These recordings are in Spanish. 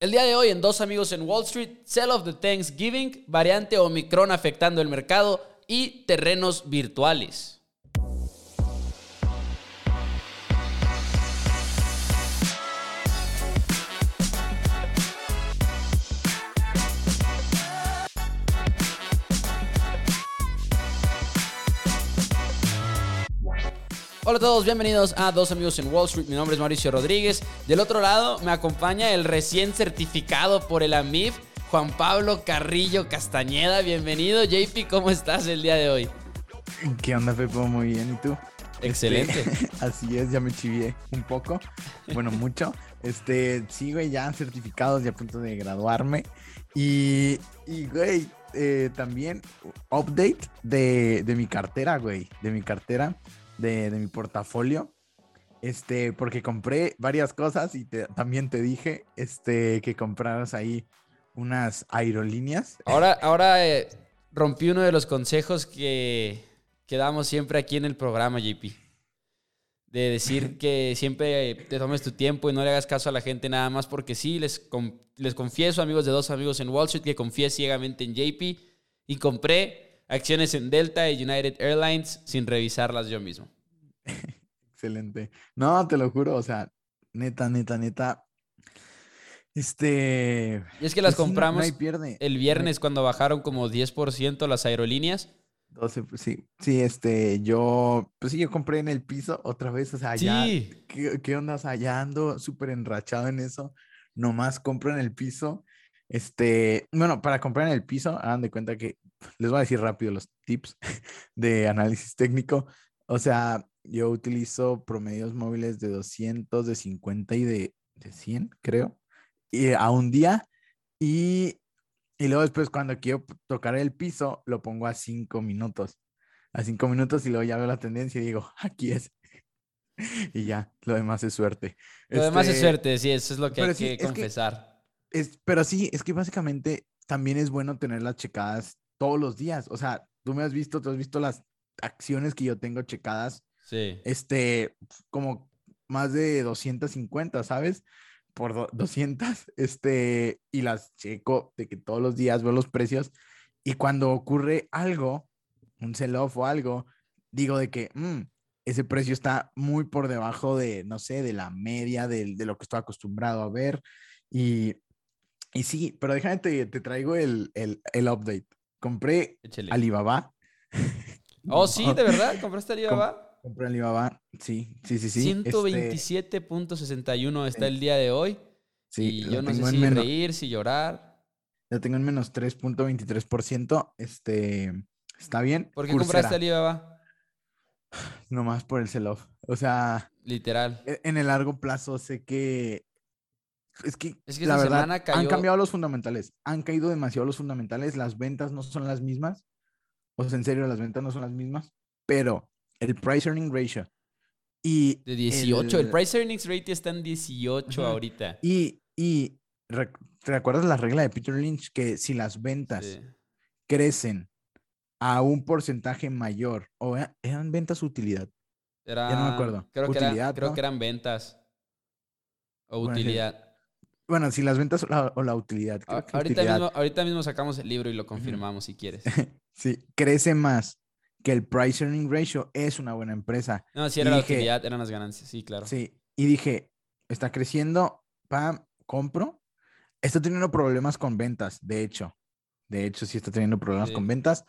El día de hoy en Dos Amigos en Wall Street, Sell of the Thanksgiving, variante Omicron afectando el mercado y terrenos virtuales. Hola a todos, bienvenidos a Dos Amigos en Wall Street. Mi nombre es Mauricio Rodríguez. Del otro lado me acompaña el recién certificado por el AMIF, Juan Pablo Carrillo Castañeda. Bienvenido, JP, ¿cómo estás el día de hoy? ¿Qué onda, Pepo? Muy bien, ¿y tú? Excelente. Este, así es, ya me chivié un poco, bueno, mucho. Este, sí, güey, ya certificados y a punto de graduarme. Y, y güey, eh, también update de, de mi cartera, güey, de mi cartera de, mi portafolio. Este, porque compré varias cosas y también te dije este, que compraras ahí unas aerolíneas. Ahora, ahora eh, rompí uno de los consejos que, que damos siempre aquí en el programa, JP. De decir que siempre te tomes tu tiempo y no le hagas caso a la gente nada más porque sí, les, les confieso, amigos de dos amigos en Wall Street, que confié ciegamente en JP y compré acciones en Delta y United Airlines sin revisarlas yo mismo. Excelente. No, te lo juro, o sea, neta, neta, neta. Este. Y es que las compramos el viernes cuando bajaron como 10% las aerolíneas. 12, pues sí, sí, este, yo, pues sí, yo compré en el piso otra vez, o sea, ya, ¿qué, ¿qué, onda? O sea, ya ando súper enrachado en eso, nomás compro en el piso, este, bueno, para comprar en el piso, hagan de cuenta que les voy a decir rápido los tips de análisis técnico. O sea, yo utilizo promedios móviles de 200, de 50 y de, de 100, creo, y a un día. Y, y luego después cuando quiero tocar el piso, lo pongo a 5 minutos. A 5 minutos y luego ya veo la tendencia y digo, aquí es. y ya, lo demás es suerte. Lo demás es este, suerte, sí, eso es lo que hay que confesar. es, pero sí, es que básicamente también es bueno tener las checadas todos los días. O sea, tú me has visto, tú has visto las acciones que yo tengo checadas. Sí. Este, como más de 250, ¿sabes? Por 200, este, y las checo de que todos los días veo los precios. Y cuando ocurre algo, un sell-off o algo, digo de que mm, ese precio está muy por debajo de, no sé, de la media de, de lo que estoy acostumbrado a ver. Y, y sí, pero déjame te, te traigo el, el, el update. Compré Alibaba. Oh, sí, de verdad, ¿compraste Alibaba? compré Alibaba, sí, sí, sí, sí. 127.61 este, está el día de hoy. Sí, y yo no sé si reír, si llorar. Ya tengo en menos 3.23%. Este, está bien. ¿Por qué compraste Alibaba? Nomás por el sell-off. O sea. Literal. E, en el largo plazo sé que es que, la verdad, han cambiado los fundamentales. Han caído demasiado los fundamentales. Las ventas no son las mismas. O sea, en serio, las ventas no son las mismas. Pero el price earning ratio y. De 18. El, price earnings ratio está en 18 ahorita. Y, y ¿te acuerdas la regla de Peter Lynch? Que si las ventas crecen a un porcentaje mayor, o eran ventas utilidad. Era, ya no me acuerdo. Creo, que, creo que eran ventas. O utilidad. Bueno, si las ventas o la, utilidad. ahorita, Mismo, sacamos el libro y lo confirmamos si quieres. sí, crece más que el price earning ratio es una buena empresa. No, si era la utilidad, eran las ganancias, sí, claro. Sí, y dije, está creciendo, pam, compro. Está teniendo problemas con ventas, de hecho. De hecho, sí está teniendo problemas con ventas,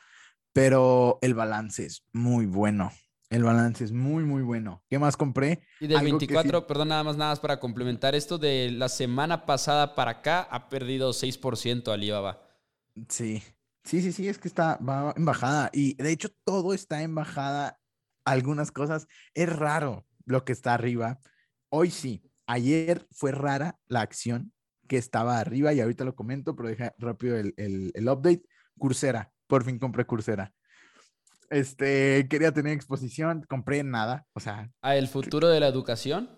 pero el balance es muy bueno. El balance es muy, muy bueno. ¿Qué más compré? Y del 24, perdón, nada más, nada más para complementar esto, de la semana pasada para acá ha perdido 6% Alibaba. Sí, sí, sí, sí, es que está va en bajada. Y de hecho, todo está en bajada. Algunas cosas. Es raro lo que está arriba. Hoy sí. Ayer fue rara la acción que estaba arriba y ahorita lo comento, pero deja rápido el, el, el update. Coursera. Por fin compré Coursera. Este, quería tener exposición, compré nada, o sea. ¿A el futuro de la educación?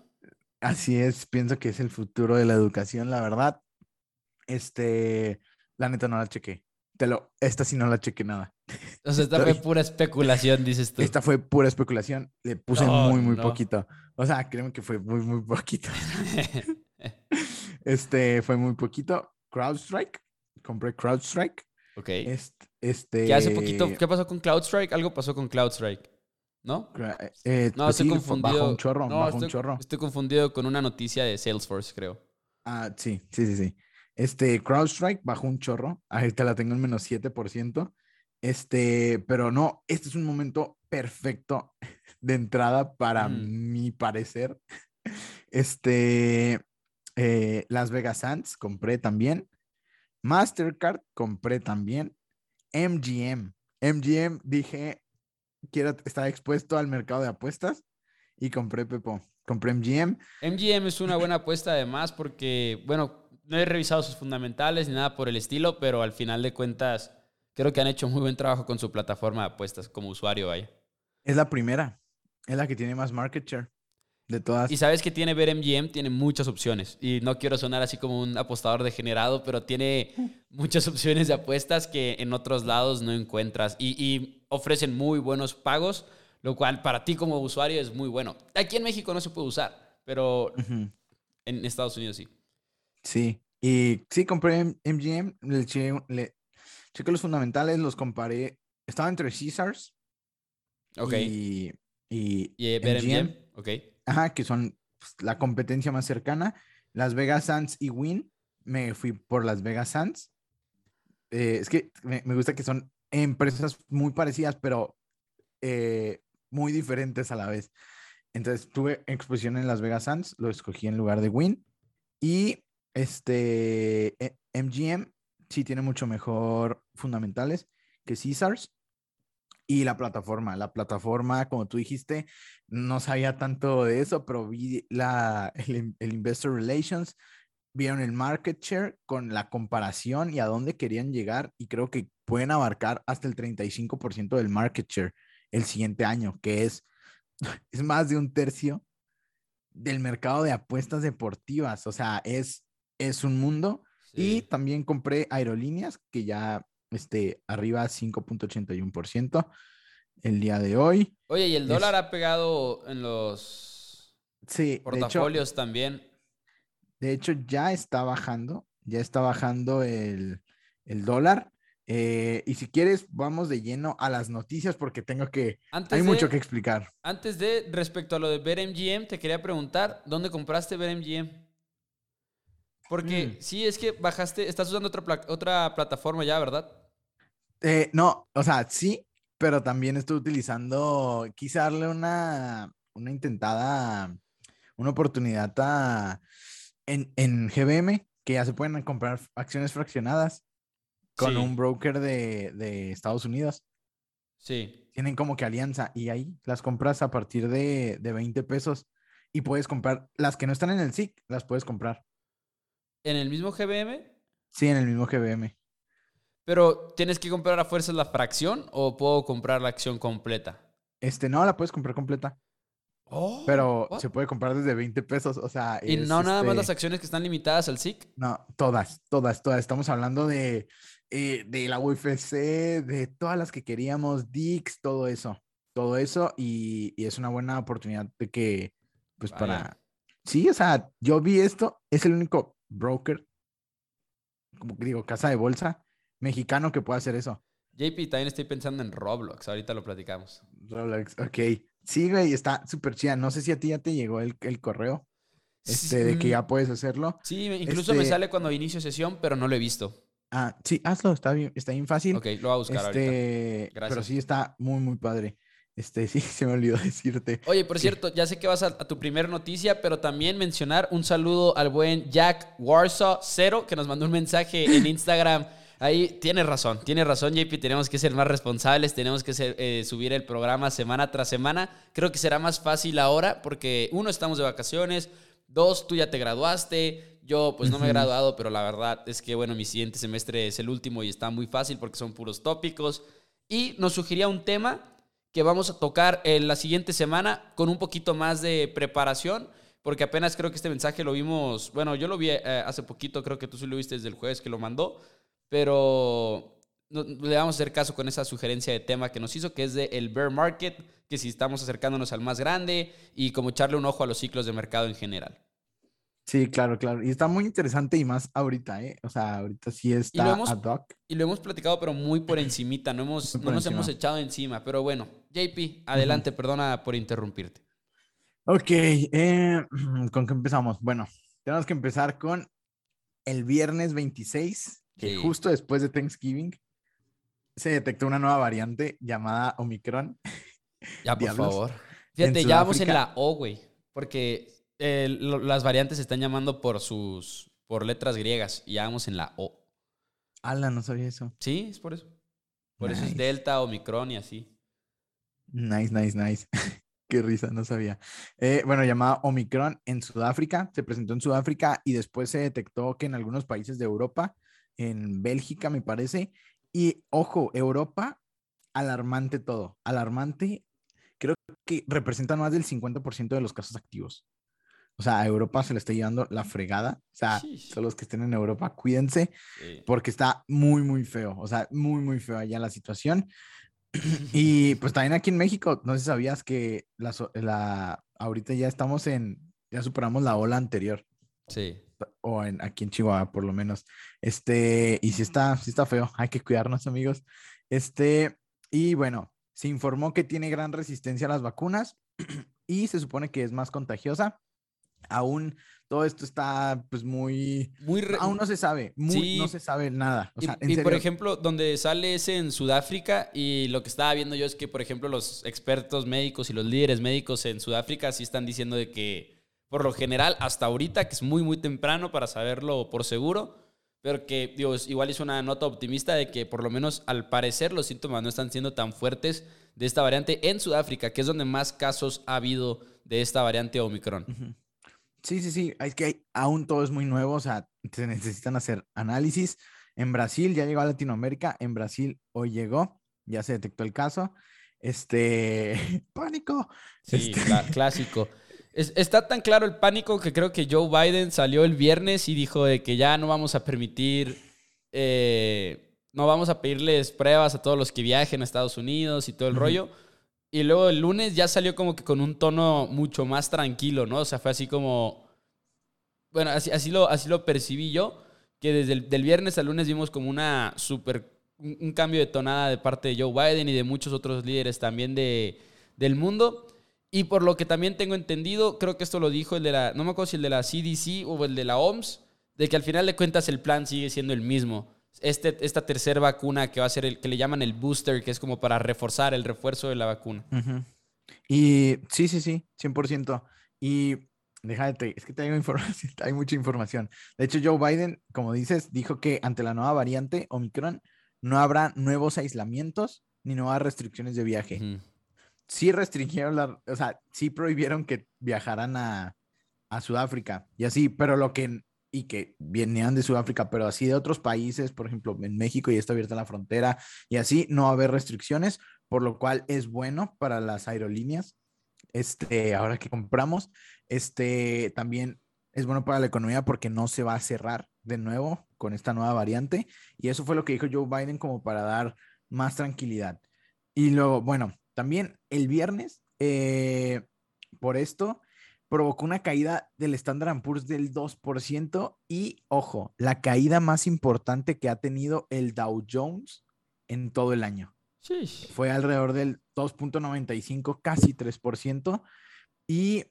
Así es, pienso que es el futuro de la educación, la verdad. Este, la neta no la chequé. Te lo, esta sí no la chequé nada. O sea, esta fue pura especulación, dices tú. Esta fue pura especulación. Le puse muy, muy poquito. O sea, créeme que fue muy, muy poquito. Este fue muy poquito. CrowdStrike. Compré CrowdStrike. Ok. Este. ¿Qué hace poquito? ¿Qué pasó con CloudStrike? Algo pasó con CloudStrike. ¿No? Eh, no, pues estoy confundido. Bajo un chorro, no, bajo estoy, un chorro. Estoy confundido con una noticia de Salesforce, creo. Ah, sí, sí, sí, sí. Este, CrowdStrike bajó un chorro. Ahorita la tengo en menos 7%. Este, pero no, este es un momento perfecto de entrada para mi parecer. Este, eh, Las Vegas Sands compré también. Mastercard compré también. MGM. MGM dije, quiero estar expuesto al mercado de apuestas y compré Pepo. Compré MGM. MGM es una buena apuesta además porque, bueno, no he revisado sus fundamentales ni nada por el estilo, pero al final de cuentas creo que han hecho muy buen trabajo con su plataforma de apuestas como usuario, vaya. Es la primera, es la que tiene más market share de todas. Y sabes que tiene BetMGM, tiene muchas opciones. Y no quiero sonar así como un apostador degenerado, pero tiene muchas opciones de apuestas que en otros lados no encuentras. Y, ofrecen muy buenos pagos, lo cual para ti como usuario es muy bueno. Aquí en México no se puede usar, pero en Estados Unidos sí. Sí, y sí, compré MGM, le, chequé los fundamentales, los comparé. Estaba entre Caesars Ok. y, y, ¿Y MGM, ok. Ajá, que son pues, la competencia más cercana. Las Vegas Sands y Win, me fui por Las Vegas Sands. Eh, es que me, gusta que son empresas muy parecidas, pero eh, muy diferentes a la vez. Entonces tuve exposición en Las Vegas Sands, lo escogí en lugar de Win. Y este MGM e, sí tiene mucho mejor fundamentales que Caesars. Y la plataforma, la plataforma, como tú dijiste, no sabía tanto de eso, pero vi la, el, Investor Relations, vieron el market share con la comparación y a dónde querían llegar y creo que pueden abarcar hasta el 35% del market share el siguiente año, que es, es más de un tercio del mercado de apuestas deportivas. O sea, es, es un mundo. Y también compré aerolíneas que ya este, arriba 5.81% el día de hoy. Oye, y el dólar ha pegado en los sí, portafolios también. De hecho, ya está bajando, ya está bajando el, dólar. Eh, y si quieres, vamos de lleno a las noticias porque tengo que... hay mucho que explicar. Antes de, respecto a lo de BetMGM, te quería preguntar, ¿dónde compraste BetMGM? Porque mm. sí, es que bajaste, estás usando otra, otra plataforma ya, ¿verdad? Eh, no, o sea, sí, pero también estoy utilizando, quise darle una, una intentada, una oportunidad a, en, en GBM, que ya se pueden comprar acciones fraccionadas con un broker de, de, Estados Unidos. Sí. Tienen como que alianza y ahí las compras a partir de, de 20 pesos y puedes comprar las que no están en el SIC, las puedes comprar. ¿En el mismo GBM? Sí, en el mismo GBM. Pero, ¿tienes que comprar a fuerzas la fracción o puedo comprar la acción completa? Este, no, la puedes comprar completa. Oh, pero se puede comprar desde 20 pesos, o sea... ¿Y no nada más este las acciones que están limitadas al SIC? No, todas, todas, todas. Estamos hablando de, eh, de la UFC, de todas las que queríamos, Dix, todo eso. Todo eso y, es una buena oportunidad de que, pues para... Sí, o sea, yo vi esto, es el único broker, como digo, casa de bolsa, mexicano que pueda hacer eso. JP, también estoy pensando en Roblox, ahorita lo platicamos. Roblox, ok. Sí, güey, está súper chida. No sé si a ti ya te llegó el, correo este, de que ya puedes hacerlo. Sí, incluso me este sale cuando inicio sesión, pero no lo he visto. Ah, sí, hazlo, está bien, está bien fácil. Ok, lo voy a buscar este, ahorita. Gracias. Pero sí está muy, muy padre. Este, sí, se me olvidó decirte. Oye, por cierto, ya sé que vas a, a, tu primer noticia, pero también mencionar un saludo al buen Jack Warsaw Cero, que nos mandó un mensaje en Instagram Ahí tienes razón, tienes razón, JP. Tenemos que ser más responsables, tenemos que eh, subir el programa semana tras semana. Creo que será más fácil ahora porque, uno, estamos de vacaciones. Dos, tú ya te graduaste. Yo, pues no me he graduado, pero la verdad es que, bueno, mi siguiente semestre es el último y está muy fácil porque son puros tópicos. Y nos sugería un tema que vamos a tocar en la siguiente semana con un poquito más de preparación porque apenas creo que este mensaje lo vimos, bueno, yo lo vi eh, hace poquito, creo que tú sí lo viste desde el jueves que lo mandó, pero le vamos a hacer caso con esa sugerencia de tema que nos hizo, que es de el bear market, que si estamos acercándonos al más grande y como echarle un ojo a los ciclos de mercado en general. Sí, claro, claro. Y está muy interesante y más ahorita, ¿eh? O sea, ahorita sí está y lo hemos, Y lo hemos platicado, pero muy por encimita. No, hemos, no nos hemos echado encima. Pero bueno, JP, adelante, perdona por interrumpirte. Ok, eh, ¿con qué empezamos? Bueno, tenemos que empezar con el viernes 26, que justo después de Thanksgiving se detectó una nueva variante llamada Omicron. Ya, por favor. Fíjate, ya vamos en la O, güey. Porque las variantes se están llamando por sus por letras griegas y ya vamos en la O. Ala, no sabía eso. Sí, es por eso. Por eso es Delta, Omicron y así. Nice, nice, nice. Qué risa, no sabía. Eh, bueno, llamada Omicron en Sudáfrica, se presentó en Sudáfrica y después se detectó que en algunos países de Europa, en Bélgica me parece, y ojo, Europa, alarmante todo, alarmante, creo que representan más del 50% de los casos activos. O sea, a Europa se le está llevando la fregada. O sea, todos los que estén en Europa, cuídense, porque está muy, muy feo. O sea, muy, muy feo allá la situación. y pues también aquí en México, no sé si sabías que la, la, ahorita ya estamos en, ya superamos la ola anterior. Sí. O en, aquí en Chihuahua, por lo menos. Este, y sí está, sí está feo. Hay que cuidarnos, amigos. Este, y bueno, se informó que tiene gran resistencia a las vacunas y se supone que es más contagiosa aún todo esto está pues muy... muy Aún no se sabe, muy, no se sabe nada. y, por ejemplo, donde sale ese en Sudáfrica y lo que estaba viendo yo es que, por ejemplo, los expertos médicos y los líderes médicos en Sudáfrica sí están diciendo de que, por lo general, hasta ahorita, que es muy, muy temprano para saberlo por seguro, pero que, Dios, igual es una nota optimista de que por lo menos al parecer los síntomas no están siendo tan fuertes de esta variante en Sudáfrica, que es donde más casos ha habido de esta variante Omicron. Sí, sí, sí, es que aún todo es muy nuevo, o sea, se necesitan hacer análisis. En Brasil ya llegó a Latinoamérica, en Brasil hoy llegó, ya se detectó el caso. Este, pánico. Sí, este clásico. Está tan claro el pánico que creo que Joe Biden salió el viernes y dijo de que ya no vamos a permitir, eh, no vamos a pedirles pruebas a todos los que viajen a Estados Unidos y todo el rollo. Y luego el lunes ya salió como que con un tono mucho más tranquilo, ¿no? O sea, fue así como... Bueno, así, así, lo, así lo percibí yo, que desde el del viernes al lunes vimos como una super... Un cambio de tonada de parte de Joe Biden y de muchos otros líderes también de, del mundo. Y por lo que también tengo entendido, creo que esto lo dijo el de la... No me acuerdo si el de la CDC o el de la OMS, de que al final de cuentas el plan sigue siendo el mismo este, esta tercera vacuna que va a ser el que le llaman el booster, que es como para reforzar el refuerzo de la vacuna. Y sí, sí, sí, 100%. Y déjate, es que te información, hay mucha información. De hecho, Joe Biden, como dices, dijo que ante la nueva variante Omicron no habrá nuevos aislamientos ni nuevas restricciones de viaje. Sí restringieron la, o sea, sí prohibieron que viajaran a, a Sudáfrica y así, pero lo que y que venían de Sudáfrica, pero así de otros países, por ejemplo, en México ya está abierta la frontera y así no va a haber restricciones, por lo cual es bueno para las aerolíneas. Este, ahora que compramos, este también es bueno para la economía porque no se va a cerrar de nuevo con esta nueva variante y eso fue lo que dijo Joe Biden como para dar más tranquilidad. Y luego, bueno, también el viernes, eh, por esto, provocó una caída del Standard Poor's del 2% y, ojo, la caída más importante que ha tenido el Dow Jones en todo el año. Sí. Fue alrededor del 2.95, casi 3%. Y,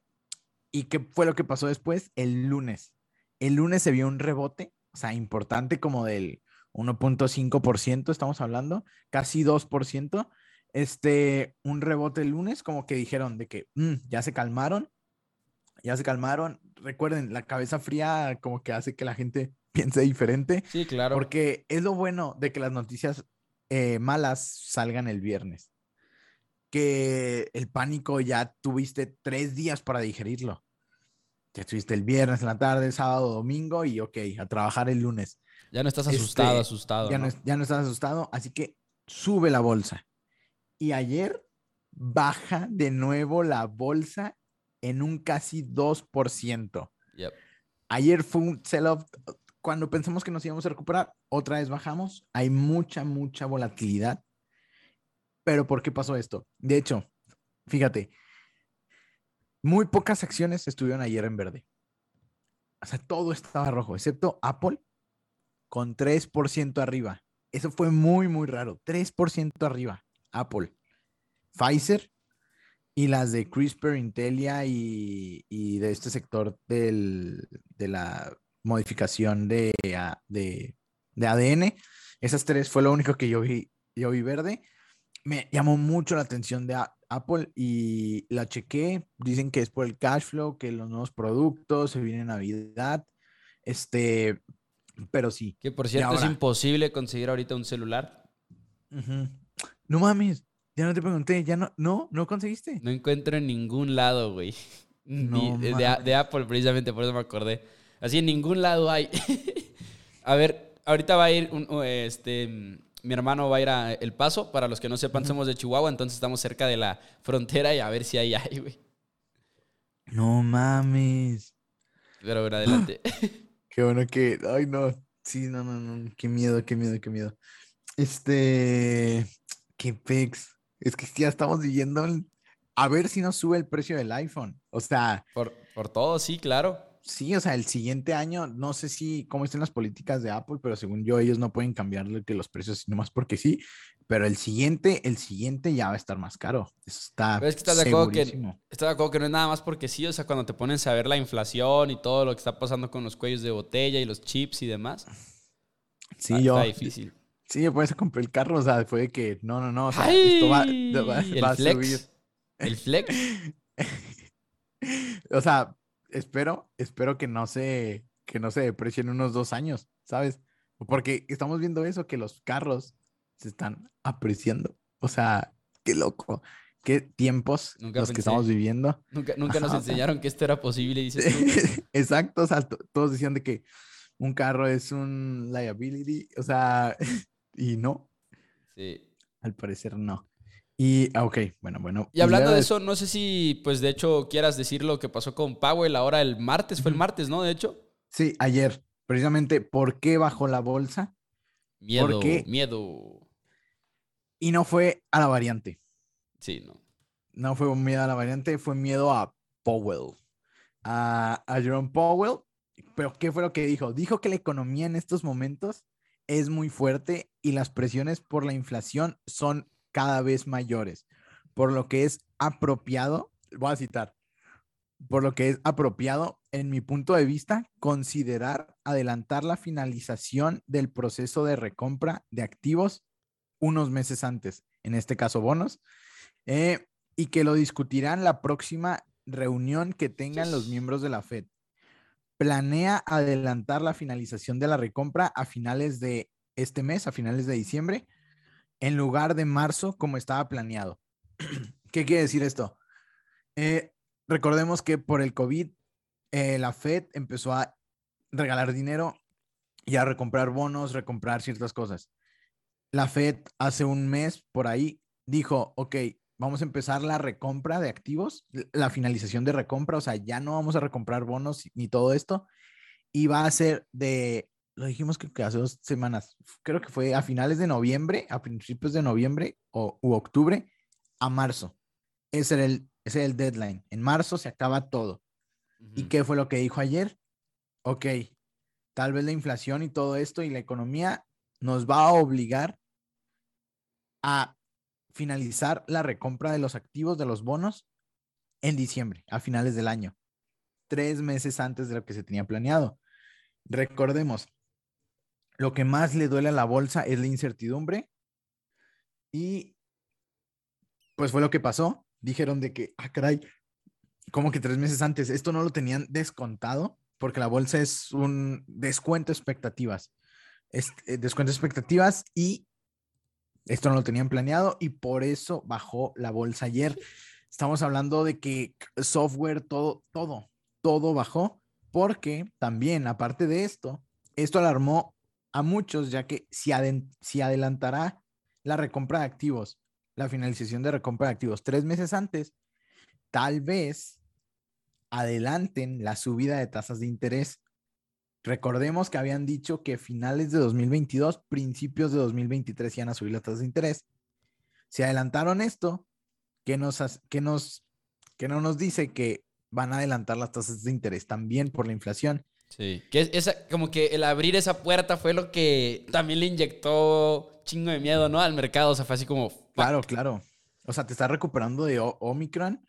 ¿Y qué fue lo que pasó después? El lunes. El lunes se vio un rebote, o sea, importante como del 1.5%, estamos hablando, casi 2%. Este, un rebote el lunes, como que dijeron de que mm, ya se calmaron ya se calmaron. Recuerden, la cabeza fría como que hace que la gente piense diferente. Sí, claro. Porque es lo bueno de que las noticias eh, malas salgan el viernes. Que el pánico ya tuviste tres días para digerirlo. Ya estuviste el viernes en la tarde, sábado, domingo y ok, a trabajar el lunes. Ya no estás asustado, este, asustado. Ya ¿no? ya no estás asustado, así que sube la bolsa. Y ayer baja de nuevo la bolsa en un casi 2%. Ayer fue un sell-off. Cuando pensamos que nos íbamos a recuperar, otra vez bajamos. Hay mucha, mucha volatilidad. Pero ¿por qué pasó esto? De hecho, fíjate, muy pocas acciones estuvieron ayer en verde. o sea, todo estaba rojo, excepto Apple con 3% arriba. Eso fue muy, muy raro. 3% arriba, Apple. Pfizer y las de CRISPR, Intelia y, de este sector del, de la modificación de, de, de, ADN. Esas tres fue lo único que yo vi, yo vi verde. Me llamó mucho la atención de Apple y la chequé. Dicen que es por el cash flow, que los nuevos productos, se viene Navidad. Este, pero sí. Que por cierto es imposible conseguir ahorita un celular. No mames, ya no te pregunté, ya no, no, no conseguiste. No encuentro en ningún lado, güey. de, Apple, precisamente, por eso me acordé. Así en ningún lado hay. a ver, ahorita va a ir este, mi hermano va a ir a El Paso. Para los que no sepan, somos de Chihuahua, entonces estamos cerca de la frontera y a ver si hay ahí, güey. No mames. Pero bueno, adelante. Qué bueno que. Ay, no. Sí, no, no, no. Qué miedo, qué miedo, qué miedo. Este. Qué pex. Es que ya estamos viviendo. A ver si nos sube el precio del iPhone. O sea. Por, por todo, sí, claro. Sí, o sea, el siguiente año, no sé si cómo estén las políticas de Apple, pero según yo, ellos no pueden cambiarle que los precios nomás porque sí. Pero el siguiente, el siguiente ya va a estar más caro. Eso está. Pero es que estás de acuerdo que, estás de acuerdo que no es nada más porque sí. O sea, cuando te ponen a ver la inflación y todo lo que está pasando con los cuellos de botella y los chips y demás. Sí, yo. Está difícil. Sí, yo por eso compré el carro. O sea, fue de que no, no, no. O sea, esto va, va, a subir. El flex. o sea, espero, espero que no se, que no se deprecie en unos dos años, ¿sabes? Porque estamos viendo eso, que los carros se están apreciando. O sea, qué loco. Qué tiempos los que estamos viviendo. Nunca, nunca nos enseñaron que esto era posible, dices Exacto, o sea, todos decían de que un carro es un liability, o sea, y no. Sí. Al parecer no. Y, ah, ok, bueno, bueno. Y hablando de eso, no sé si, pues de hecho, quieras decir lo que pasó con Powell ahora el martes, fue el martes, ¿no? De hecho. Sí, ayer. Precisamente, ¿por qué bajó la bolsa? Miedo, miedo. Y no fue a la variante. Sí, no. No fue un miedo a la variante, fue miedo a Powell. A, a Jerome Powell. Pero, ¿qué fue lo que dijo? Dijo que la economía en estos momentos es muy fuerte y las presiones por la inflación son cada vez mayores, por lo que es apropiado, voy a citar, por lo que es apropiado, en mi punto de vista, considerar adelantar la finalización del proceso de recompra de activos unos meses antes, en este caso bonos, eh, y que lo discutirán la próxima reunión que tengan los miembros de la Fed. Planea adelantar la finalización de la recompra a finales de este mes, a finales de diciembre, en lugar de marzo como estaba planeado. ¿Qué quiere decir esto? Eh, recordemos que por el COVID, eh, la Fed empezó a regalar dinero y a recomprar bonos, recomprar ciertas cosas. La Fed hace un mes por ahí dijo, ok, vamos a empezar la recompra de activos, la finalización de recompra, o sea, ya no vamos a recomprar bonos ni todo esto, y va a ser de lo dijimos que, hace dos semanas, creo que fue a finales de noviembre, a principios de noviembre o u octubre, a marzo. Ese era el, ese el deadline. En marzo se acaba todo. ¿Y qué fue lo que dijo ayer? Ok, tal vez la inflación y todo esto y la economía nos va a obligar a finalizar la recompra de los activos de los bonos en diciembre, a finales del año, tres meses antes de lo que se tenía planeado. Recordemos, lo que más le duele a la bolsa es la incertidumbre. Y pues fue lo que pasó. Dijeron de que, ah, caray, como que tres meses antes, esto no lo tenían descontado, porque la bolsa es un descuento expectativas. Es, eh, descuento expectativas y esto no lo tenían planeado y por eso bajó la bolsa ayer. Estamos hablando de que software, todo, todo, todo bajó, porque también, aparte de esto, esto alarmó a muchos, ya que si, adelantará la recompra de activos, la finalización de recompra de activos tres meses antes, tal vez adelanten la subida de tasas de interés. Recordemos que habían dicho que finales de 2022, principios de 2023 iban a subir las tasas de interés. Si adelantaron esto, ¿qué nos, nos, que no nos dice que van a adelantar las tasas de interés también por la inflación? Sí, que esa, como que el abrir esa puerta fue lo que también le inyectó chingo de miedo, ¿no? Al mercado, o sea, fue así como... Claro, claro. O sea, te estás recuperando de Omicron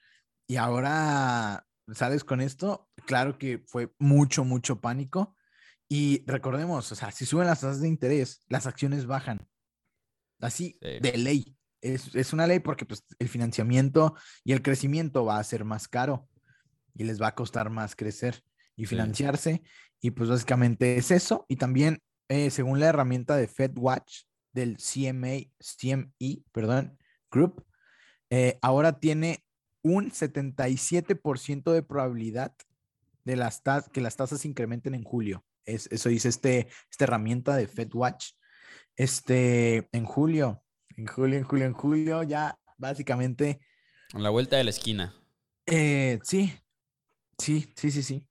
y ahora sales con esto. Claro que fue mucho, mucho pánico. Y recordemos, o sea, si suben las tasas de interés, las acciones bajan. Así, de ley. Es, es, una ley porque pues, el financiamiento y el crecimiento va a ser más caro y les va a costar más crecer y financiarse. Y pues básicamente es eso. Y también, eh, según la herramienta de FedWatch del CMA, CME, perdón, Group, eh, ahora tiene un 77% de probabilidad de las que las tasas se incrementen en julio. Es, eso dice este, esta herramienta de FedWatch. Este, en julio, en julio, en julio, en julio, ya básicamente. A la vuelta de la esquina. Eh, sí, sí, sí, sí, sí.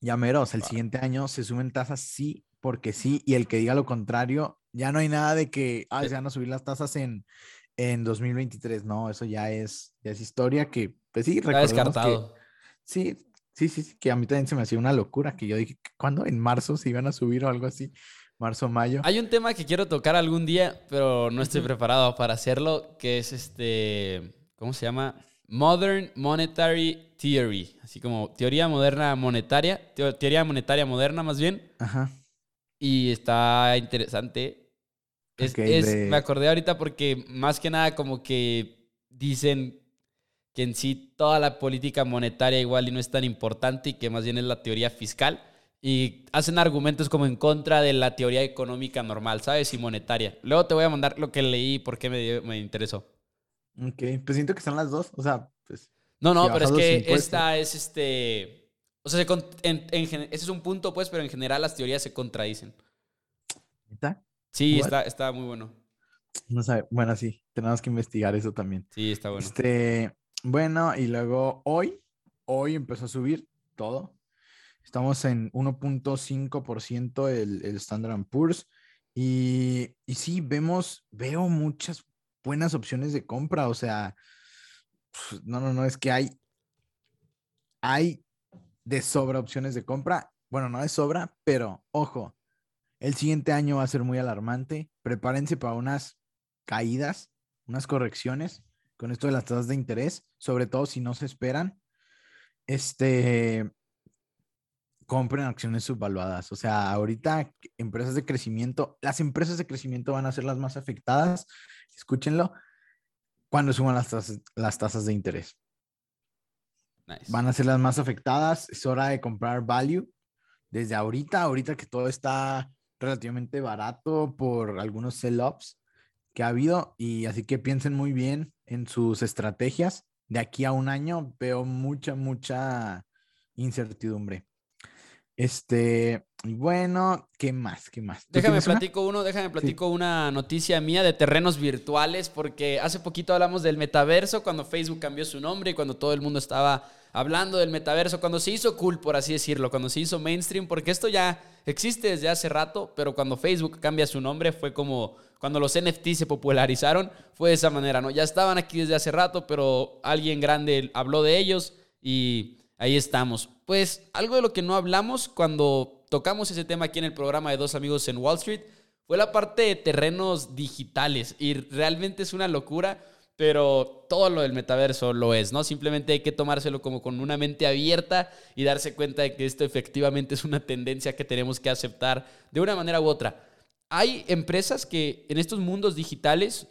Ya meros, el siguiente año se suben tasas sí, porque sí, y el que diga lo contrario, ya no hay nada de que, ah, se van a subir las tasas en, en 2023. No, eso ya es, ya es historia que, pues sí, Está descartado. sí, sí, sí, que a mí también se me hacía una locura que yo dije, ¿cuándo? ¿En marzo se iban a subir o algo así? Marzo, mayo. Hay un tema que quiero tocar algún día, pero no estoy preparado para hacerlo, que es este, ¿cómo se llama? Modern Monetary Theory, así como teoría moderna monetaria, teoría monetaria moderna más bien. Ajá. Y está interesante. Es, Me acordé ahorita porque más que nada como que dicen que en sí toda la política monetaria igual y no es tan importante y que más bien es la teoría fiscal y hacen argumentos como en contra de la teoría económica normal, ¿sabes? Y monetaria. Luego te voy a mandar lo que leí porque me, me interesó. Ok, pues siento que son las dos, o sea, pues... No, no, pero es que esta es este... O sea, en, ese es un punto, pues, pero en general las teorías se contradicen. ¿Está? Sí, está, está muy bueno. No sabe. Bueno, sí, tenemos que investigar eso también. Sí, está bueno. Este, bueno, y luego hoy, hoy empezó a subir todo. Estamos en 1.5% el, el Standard Poor's. Y, y sí, vemos, veo muchas buenas opciones de compra. O sea, no, no, no, es que hay, hay de sobra opciones de compra. Bueno, no de sobra, pero ojo, el siguiente año va a ser muy alarmante. Prepárense para unas caídas, unas correcciones con esto de las tasas de interés, sobre todo si no se esperan. Este, compren acciones subvaluadas. O sea, ahorita empresas de crecimiento, las empresas de crecimiento van a ser las más afectadas, escúchenlo, cuando suban las tasas, las tasas de interés. Van a ser las más afectadas. Es hora de comprar value desde ahorita, ahorita que todo está relativamente barato por algunos sell-ups que ha habido y así que piensen muy bien en sus estrategias. De aquí a un año veo mucha, mucha incertidumbre. Este, y bueno, ¿qué más? ¿Qué más? Déjame platico uno, déjame platico una noticia mía de terrenos virtuales, porque hace poquito hablamos del metaverso, cuando Facebook cambió su nombre y cuando todo el mundo estaba hablando del metaverso, cuando se hizo cool, por así decirlo, cuando se hizo mainstream, porque esto ya existe desde hace rato, pero cuando Facebook cambia su nombre fue como cuando los NFT se popularizaron, fue de esa manera, ¿no? Ya estaban aquí desde hace rato, pero alguien grande habló de ellos y ahí estamos. Pues algo de lo que no hablamos cuando tocamos ese tema aquí en el programa de dos amigos en Wall Street fue la parte de terrenos digitales y realmente es una locura pero todo lo del metaverso lo es, ¿no? Simplemente hay que tomárselo como con una mente abierta y darse cuenta de que esto efectivamente es una tendencia que tenemos que aceptar de una manera u otra. Hay empresas que en estos mundos digitales,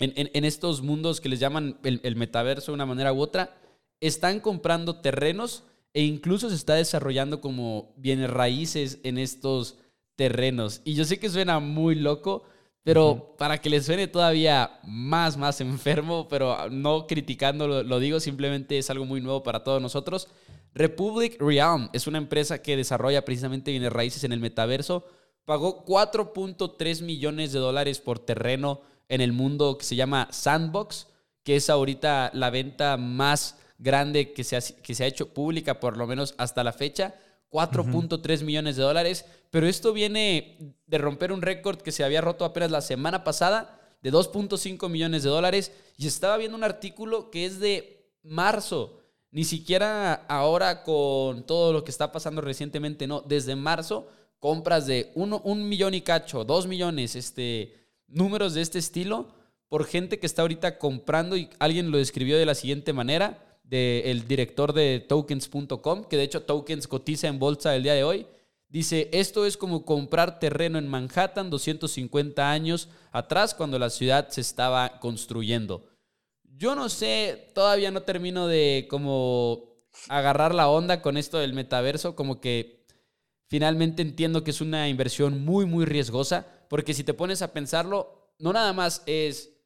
en, estos mundos que les llaman el, el metaverso de una manera u otra, están comprando terrenos e incluso se está desarrollando como bienes raíces en estos terrenos. Y yo sé que suena muy loco, pero para que les suene todavía más, más enfermo, pero no criticando, lo, digo, simplemente es algo muy nuevo para todos nosotros. Republic Realm es una empresa que desarrolla precisamente bienes raíces en el metaverso. Pagó 4.3 millones de dólares por terreno en el mundo que se llama Sandbox, que es ahorita la venta más grande que se ha, que se ha hecho pública, por lo menos hasta la fecha. 4.3 millones de dólares. Pero esto viene de romper un récord que se había roto apenas la semana pasada de 2.5 millones de dólares. Y estaba viendo un artículo que es de marzo Ni siquiera ahora con todo lo que está pasando recientemente, no. Desde marzo, compras de uno, un millón y cacho, dos millones, este, números de este estilo por gente que está ahorita comprando y alguien lo describió de la siguiente manera, del director de tokens.com, que de hecho tokens cotiza en bolsa el día de hoy. Dice, esto es como comprar terreno en Manhattan 250 años atrás cuando la ciudad se estaba construyendo. Yo no sé, todavía no termino de como agarrar la onda con esto del metaverso, como que finalmente entiendo que es una inversión muy, muy riesgosa, porque si te pones a pensarlo, no nada más es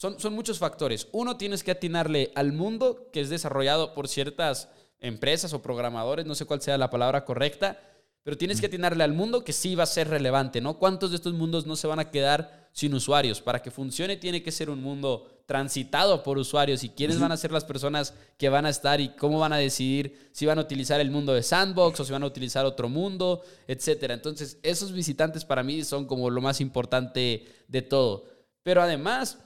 son, muchos factores. Uno, tienes que atinarle al mundo que es desarrollado por ciertas empresas o programadores, no sé cuál sea la palabra correcta, pero tienes que atinarle al mundo que sí va a ser relevante, ¿no? ¿Cuántos de estos mundos no se van a quedar sin usuarios? Para que funcione tiene que ser un mundo transitado por usuarios y quiénes van a ser las personas que van a estar y cómo van a decidir si van a utilizar el mundo de Sandbox o si van a utilizar otro mundo, etcétera. Entonces, esos visitantes para mí son como lo más importante de todo. Pero además,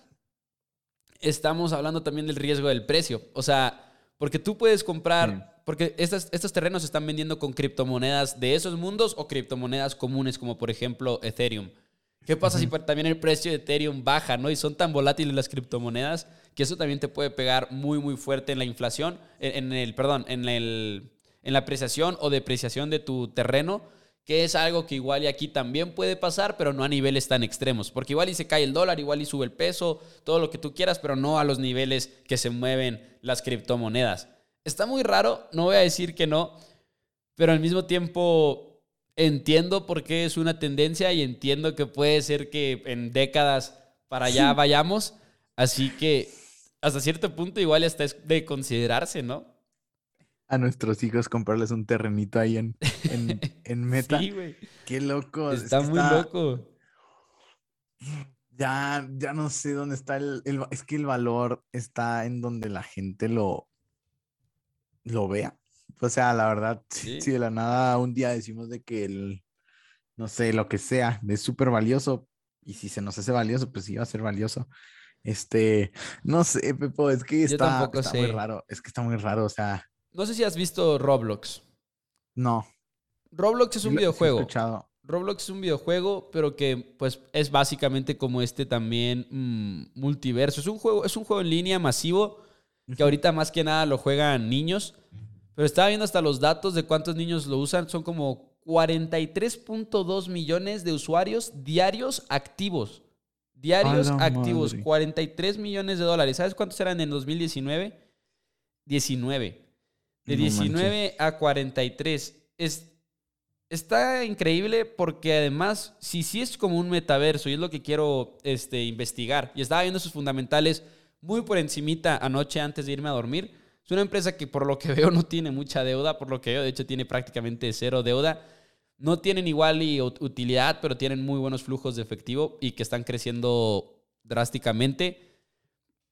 estamos hablando también del riesgo del precio. O sea, porque tú puedes comprar, porque estos, estos terrenos se están vendiendo con criptomonedas de esos mundos o criptomonedas comunes como por ejemplo Ethereum. ¿Qué pasa si también el precio de Ethereum baja, ¿no? Y son tan volátiles las criptomonedas que eso también te puede pegar muy, muy fuerte en la inflación, en, el, perdón, en, el, en la apreciación o depreciación de tu terreno que es algo que igual y aquí también puede pasar, pero no a niveles tan extremos, porque igual y se cae el dólar, igual y sube el peso, todo lo que tú quieras, pero no a los niveles que se mueven las criptomonedas. Está muy raro, no voy a decir que no, pero al mismo tiempo entiendo por qué es una tendencia y entiendo que puede ser que en décadas para allá vayamos, así que hasta cierto punto igual hasta es de considerarse, ¿no? A nuestros hijos comprarles un terrenito ahí en, en, Meta. sí, güey. Qué loco. Está muy loco. Ya, ya no sé dónde está el, Es que el valor está en donde la gente lo, lo vea. O sea, la verdad, si de la nada un día decimos de que el, no sé, lo que sea, es súper valioso. Y si se nos hace valioso, pues sí va a ser valioso. Este, no sé, Pepo, es que está, está muy raro. Es que está muy raro, o sea, no sé si has visto Roblox. No. Roblox es un videojuego. Roblox es un videojuego, pero que pues es básicamente como este también mm, multiverso. Es un juego, es un juego en línea masivo que ahorita más que nada lo juegan niños. Pero estaba viendo hasta los datos de cuántos niños lo usan. Son como 43.2 millones de usuarios diarios activos. Diarios activos. 43 millones de dólares. ¿Sabes cuántos eran en 2019? 19. De 19 a 43. Es, está increíble porque además, si sí es como un metaverso, y es lo que quiero este, investigar, y estaba viendo sus fundamentales muy por encimita anoche antes de irme a dormir. Es una empresa que por lo que veo no tiene mucha deuda, por lo que veo, de hecho tiene prácticamente cero deuda. No tienen igual y utilidad, pero tienen muy buenos flujos de efectivo y que están creciendo drásticamente.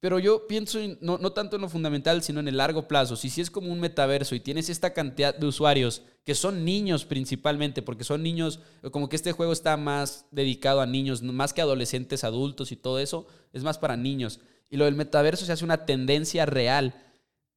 Pero yo pienso no, no, tanto en lo fundamental, sino en el largo plazo. Si, si es como un metaverso y tienes esta cantidad de usuarios, que son niños principalmente, porque son niños, como que este juego está más dedicado a niños, más que adolescentes, adultos y todo eso, es más para niños. Y lo del metaverso se hace una tendencia real.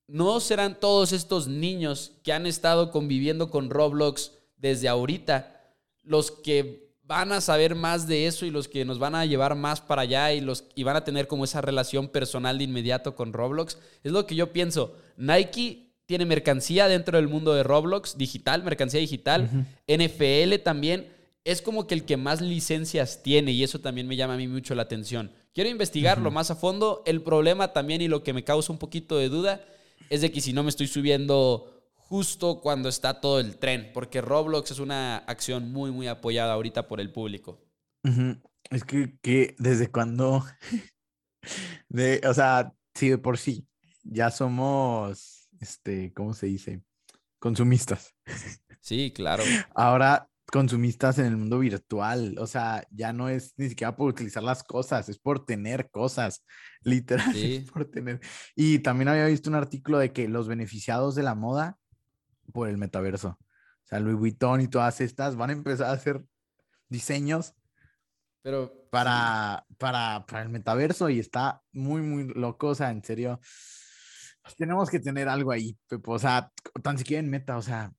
No serán todos estos niños que han estado conviviendo con Roblox desde ahorita los que van a saber más de eso y los que nos van a llevar más para allá y, los, y van a tener como esa relación personal de inmediato con Roblox. Es lo que yo pienso. Nike tiene mercancía dentro del mundo de Roblox, digital, mercancía digital. NFL también es como que el que más licencias tiene y eso también me llama a mí mucho la atención. Quiero investigarlo más a fondo. El problema también y lo que me causa un poquito de duda es de que si no me estoy subiendo justo cuando está todo el tren, porque Roblox es una acción muy, muy apoyada ahorita por el público. Es que, que desde cuando, de, o sea, sí, de por sí, ya somos, este, ¿cómo se dice? Consumistas. Sí, claro. Ahora consumistas en el mundo virtual, o sea, ya no es ni siquiera por utilizar las cosas, es por tener cosas, literal, es por tener. Y también había visto un artículo de que los beneficiados de la moda por el metaverso. O sea, Louis Vuitton y todas estas van a empezar a hacer diseños pero para, para, para el metaverso y está muy, muy loco. O sea, en serio, Pues tenemos que tener algo ahí, o sea, tan siquiera en meta, o sea,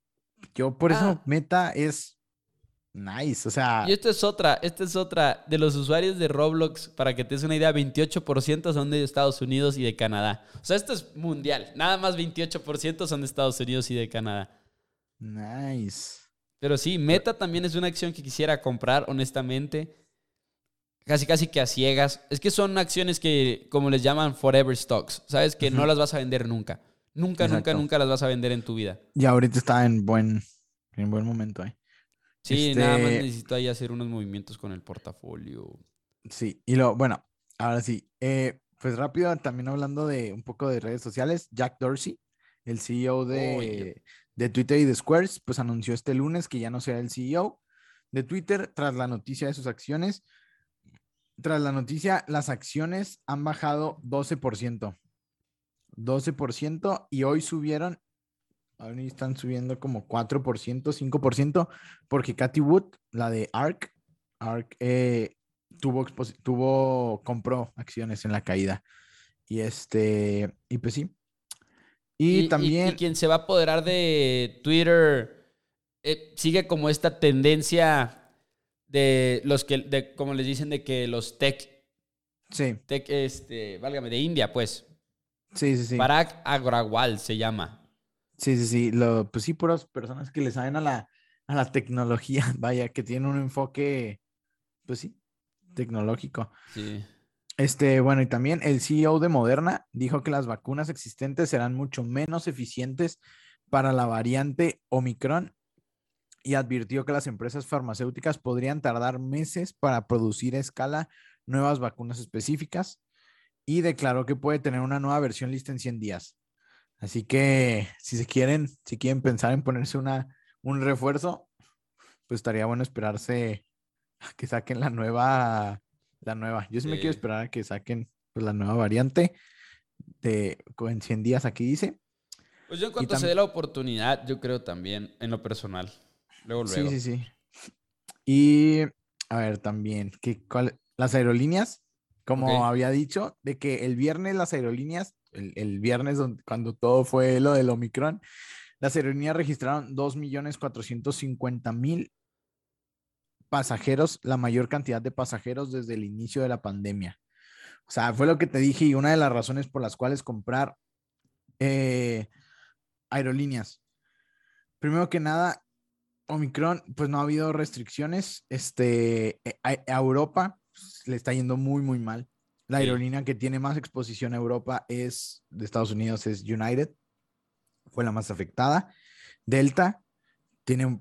yo por eso ah. meta es nice, o sea. Y esta es otra, esta es otra, de los usuarios de Roblox, para que te des una idea, 28% son de Estados Unidos y de Canadá. O sea, esto es mundial, nada más 28% son de Estados Unidos y de Canadá. Nice. Pero sí, Meta también es una acción que quisiera comprar, honestamente. Casi, casi que a ciegas. Es que son acciones que, como les llaman, forever stocks. Sabes que no las vas a vender nunca. Nunca, nunca, nunca las vas a vender en tu vida. Y ahorita está en buen, en buen momento ahí. Sí, nada más este necesito ahí hacer unos movimientos con el portafolio. Sí, y lo, bueno, ahora sí. Eh, pues rápido, también hablando de un poco de redes sociales, Jack Dorsey, el CEO de, de Twitter y de Squares, pues anunció este lunes que ya no será el CEO de Twitter tras la noticia de sus acciones. Tras la noticia, las acciones han bajado 12%. 12% y hoy subieron, ahora están subiendo como 4%, 5%, porque Cathy Wood, la de ARK, ARK eh, tuvo, tuvo, compró acciones en la caída. Y este, y pues sí, y, también... Y, quien se va a apoderar de Twitter eh, sigue como esta tendencia de los que, de, como les dicen, de que los tech... Sí. Tech, este, válgame, de India, pues. Sí, sí, sí. Parag Agrawal se llama. Sí, sí, sí. Lo, pues sí, puras personas que le saben a la, a la tecnología, vaya, que tienen un enfoque, pues sí, tecnológico. Sí. Este, bueno, y también el CEO de Moderna dijo que las vacunas existentes serán mucho menos eficientes para la variante Omicron y advirtió que las empresas farmacéuticas podrían tardar meses para producir a escala nuevas vacunas específicas y declaró que puede tener una nueva versión lista en 100 días. Así que si se quieren, si quieren pensar en ponerse una, un refuerzo, pues estaría bueno esperarse a que saquen la nueva la nueva. Yo sí, me quiero esperar a que saquen pues, la nueva variante de en 100 días, aquí dice. Pues yo en cuanto se dé la oportunidad, yo creo también, en lo personal. Luego, luego. Sí, sí, sí. Y, a ver, también, que las aerolíneas, como había dicho, de que el viernes las aerolíneas, el, viernes cuando todo fue lo del Omicron, las aerolíneas registraron 2.450.000 pasajeros, la mayor cantidad de pasajeros desde el inicio de la pandemia. O sea, fue lo que te dije y una de las razones por las cuales comprar eh, aerolíneas. Primero que nada, Omicron, pues no ha habido restricciones. Este, eh, a, Europa pues, le está yendo muy, muy mal. La aerolínea que tiene más exposición a Europa es de Estados Unidos, es United. Fue la más afectada. Delta tiene,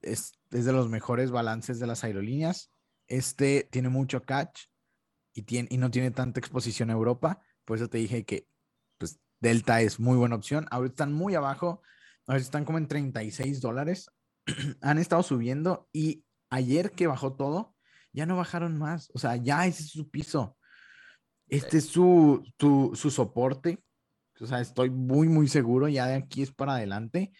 es, es de los mejores balances de las aerolíneas. Este tiene mucho catch y, tiene, y no tiene tanta exposición a Europa. Por eso te dije que pues, Delta es muy buena opción. Ahorita están muy abajo. Ahorita están como en 36 dólares. Han estado subiendo y ayer que bajó todo, ya no bajaron más. O sea, ya ese es su piso. Este es su, su soporte. O sea, estoy muy, muy seguro. Ya de aquí es para adelante.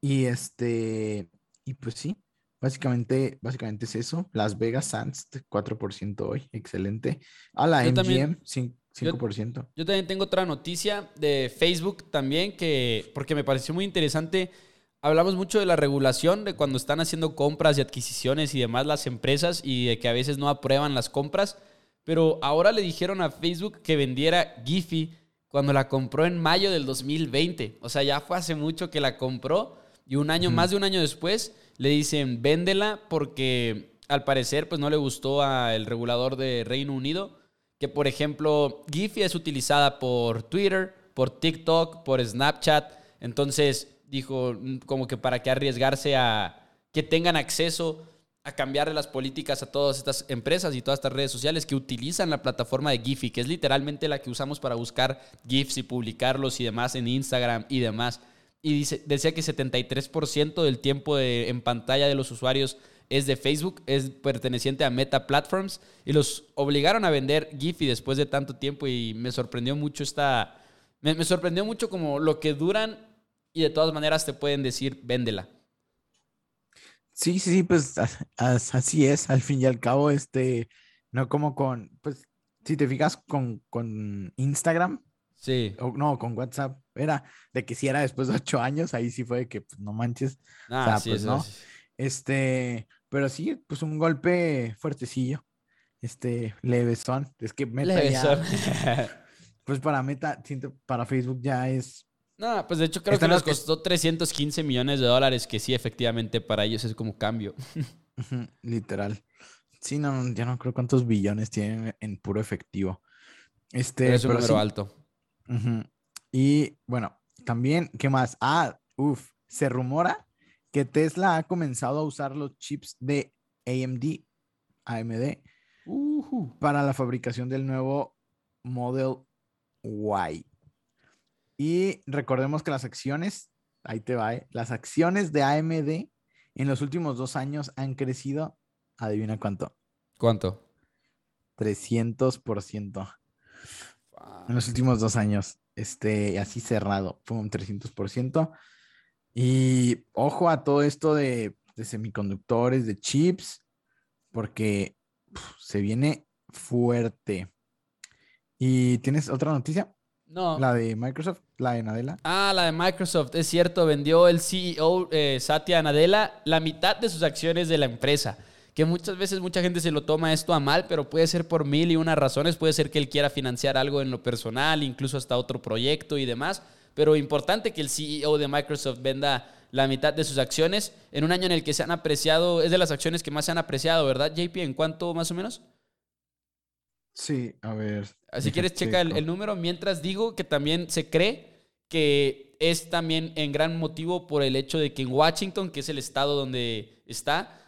Y este, y pues sí, básicamente, básicamente es eso. Las Vegas Sands, 4% hoy, excelente. A la MGM, 5%. Yo, yo, también tengo otra noticia de Facebook también, que, porque me pareció muy interesante. Hablamos mucho de la regulación, de cuando están haciendo compras y adquisiciones y demás las empresas y de que a veces no aprueban las compras. Pero ahora le dijeron a Facebook que vendiera Giphy cuando la compró en mayo del 2020. O sea, ya fue hace mucho que la compró y un año, más de un año después, le dicen, véndela porque al parecer pues no le gustó al regulador de Reino Unido. Que por ejemplo, Giphy es utilizada por Twitter, por TikTok, por Snapchat. Entonces dijo mm, como que para qué arriesgarse a que tengan acceso a cambiarle las políticas a todas estas empresas y todas estas redes sociales que utilizan la plataforma de Giphy, que es literalmente la que usamos para buscar GIFs y publicarlos y demás en Instagram y demás y dice, decía que 73% del tiempo en pantalla de los usuarios es de Facebook, es perteneciente a Meta Platforms y los obligaron a vender Giphy después de tanto tiempo y me sorprendió mucho esta... Me, sorprendió mucho como lo que duran y de todas maneras te pueden decir, véndela. Sí, sí, sí, pues así es, al fin y al cabo, este, no como con, pues, si te fijas con, con Instagram, Sí. no, con WhatsApp. Era de que si era después de ocho años, ahí sí fue de que, pues, no manches. Ah, sí, pues, no. Este, pero sí, pues un golpe fuertecillo. Este, levesón. Es que meta ya, Pues para meta, para Facebook ya es. No, pues de hecho creo que nos costó 315 millones de dólares, que sí, efectivamente, para ellos es como cambio. Literal. Sí, no, ya no creo cuántos billones tienen en puro efectivo. Este, es un número alto. Y bueno, también, ¿qué más? Ah, uff, se rumora que Tesla ha comenzado a usar los chips de AMD, AMD, para la fabricación del nuevo Model Y. Y recordemos que las acciones, ahí te va, ¿eh? las acciones de AMD en los últimos dos años han crecido, adivina cuánto. ¿Cuánto? 300%. En los últimos dos años, este, así cerrado, fue un 300%. Y ojo a todo esto de, semiconductores, de chips, porque se viene fuerte. ¿Y tienes otra noticia? No. La de Microsoft, la de Nadella. Ah, la de Microsoft, es cierto, vendió el CEO eh, Satya Nadella la mitad de sus acciones de la empresa. Que muchas veces mucha gente se lo toma esto a mal, pero puede ser por mil y unas razones. Puede ser que él quiera financiar algo en lo personal, incluso hasta otro proyecto y demás pero importante que el CEO de Microsoft venda la mitad de sus acciones en un año en el que se han apreciado, es de las acciones que más se han apreciado, ¿verdad, JP? ¿En cuánto más o menos? Sí, a ver. Si quieres, checa el, número. Mientras digo que también se cree que es también en gran motivo por el hecho de que en Washington, que es el estado donde está,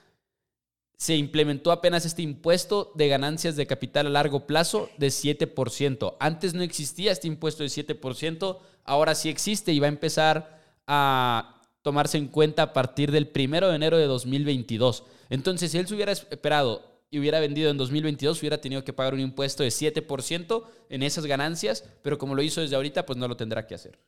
se implementó apenas este impuesto de ganancias de capital a largo plazo de 7%. Antes no existía este impuesto de 7%, ahora sí existe y va a empezar a tomarse en cuenta a partir del primero de enero de 2022. Entonces, si él se hubiera esperado y hubiera vendido en 2022, hubiera tenido que pagar un impuesto de 7% en esas ganancias, pero como lo hizo desde ahorita, pues no lo tendrá que hacer.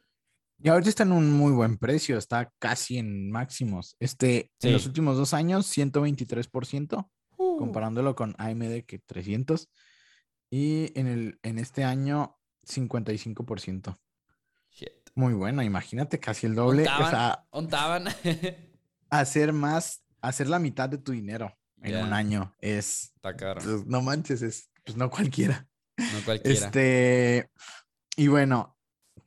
Y ahorita está en un muy buen precio, está casi en máximos. Este, en los últimos dos años, 123%, uh. comparándolo con AMD que 300. Y en, el, en este año, 55%. Muy bueno, imagínate casi el doble. Ontaban, hacer más, hacer la mitad de tu dinero en un año es. Está caro. Pues, no manches, es, pues no cualquiera. No cualquiera. Este, y bueno,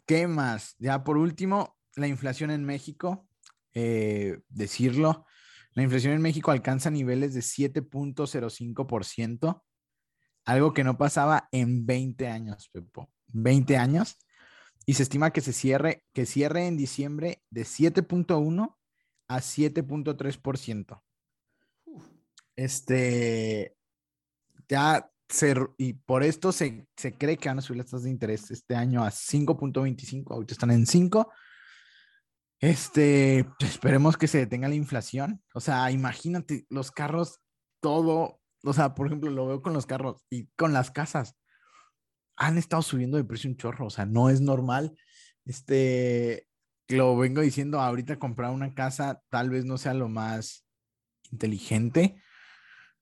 ¿qué más? Ya por último, la inflación en México, eh, decirlo. La inflación en México alcanza niveles de 7.05%, algo que no pasaba en 20 años, Pepo. 20 años y se estima que se cierre, que cierre en diciembre de 7.1 a 7.3%. Este, ya se, y por esto se, se, cree que van a subir las tasas de interés este año a 5.25, ahorita están en 5. Este, esperemos que se detenga la inflación. O sea, imagínate los carros, todo, o sea, por ejemplo, lo veo con los carros y con las casas han estado subiendo de precio un chorro, o sea, no es normal. Este, lo vengo diciendo, ahorita comprar una casa tal vez no sea lo más inteligente.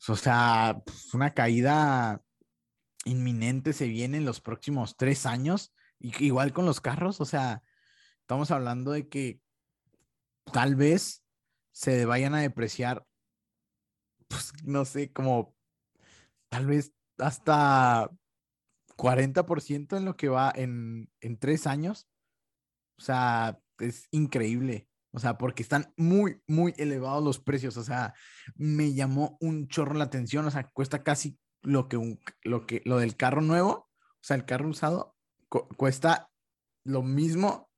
O sea, pues, una caída inminente se viene en los próximos tres años. Igual con los carros, o sea, estamos hablando de que tal vez se vayan a depreciar, pues no sé, como tal vez hasta 40% en lo que va en, tres años. O sea, es increíble. O sea, porque están muy, muy elevados los precios. O sea, me llamó un chorro la atención. O sea, cuesta casi lo que, un, lo, que lo del carro nuevo. O sea, el carro usado cuesta lo mismo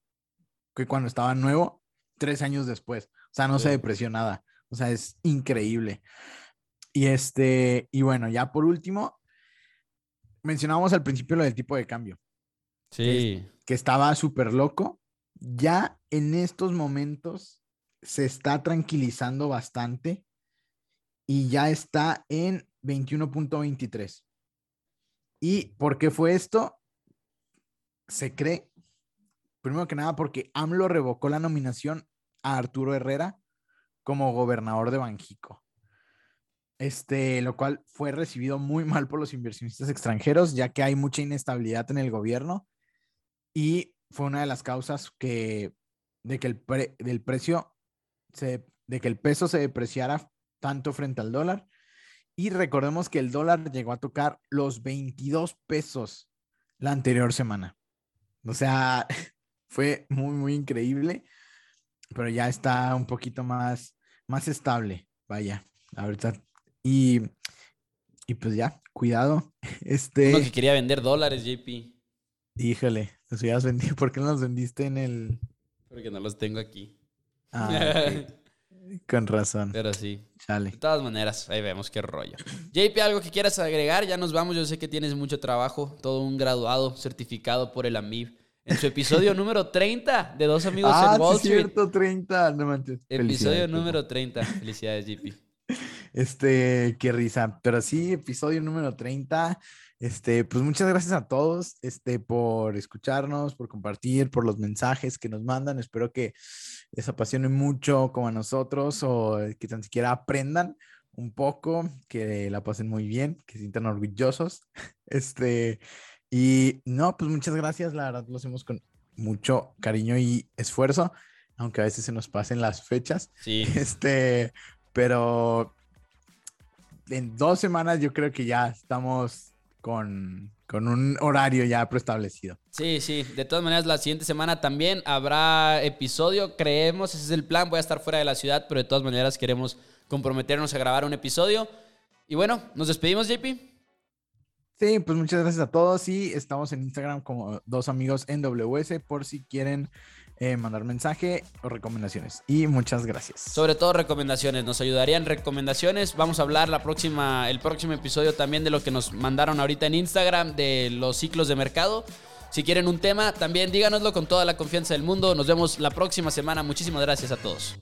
que cuando estaba nuevo tres años después. O sea, no se depreció nada. O sea, es increíble. Y este, y bueno, ya por último, mencionábamos al principio lo del tipo de cambio. Sí. Que, estaba súper loco. Ya en estos momentos se está tranquilizando bastante y ya está en 21.23. ¿Y por qué fue esto? Se cree, primero que nada, porque AMLO revocó la nominación a Arturo Herrera como gobernador de Banjico este, lo cual fue recibido muy mal por los inversionistas extranjeros, ya que hay mucha inestabilidad en el gobierno y fue una de las causas que de que el del precio se, de que el peso se depreciara tanto frente al dólar. Y recordemos que el dólar llegó a tocar los 22 pesos la anterior semana. O sea, fue muy, muy increíble, pero ya está un poquito más, más estable. Vaya, ahorita. Y, y pues ya, cuidado. Este. Uno que quería vender dólares, JP. Híjole, los hubieras vendido. ¿Por qué no los vendiste en el, porque no los tengo aquí. Ah, Con razón. Pero sí. Sale. De todas maneras, ahí vemos qué rollo. JP, ¿algo que quieras agregar? Ya nos vamos. Yo sé que tienes mucho trabajo. Todo un graduado certificado por el AMIB. En su episodio número 30 de Dos Amigos ah, en Wall sí, cierto, 30. No manches. Episodio número 30. Felicidades, JP. Este, qué risa. Pero sí, episodio número 30. Este, pues muchas gracias a todos, este, por escucharnos, por compartir, por los mensajes que nos mandan. Espero que les apasione mucho como a nosotros o que tan siquiera aprendan un poco, que la pasen muy bien, que se sientan orgullosos. Este, y no, pues muchas gracias, la verdad lo hacemos con mucho cariño y esfuerzo, aunque a veces se nos pasen las fechas. Sí. Este, pero en dos semanas yo creo que ya estamos con, un horario ya preestablecido. Sí, sí. De todas maneras, la siguiente semana también habrá episodio. Creemos, ese es el plan. Voy a estar fuera de la ciudad, pero de todas maneras queremos comprometernos a grabar un episodio. Y bueno, nos despedimos, JP. Sí, pues muchas gracias a todos y estamos en Instagram como dos amigos en WS por si quieren eh, mandar mensaje o recomendaciones. Y muchas gracias. Sobre todo recomendaciones, nos ayudarían recomendaciones. Vamos a hablar la próxima, el próximo episodio también de lo que nos mandaron ahorita en Instagram, de los ciclos de mercado. Si quieren un tema, también díganoslo con toda la confianza del mundo. Nos vemos la próxima semana. Muchísimas gracias a todos.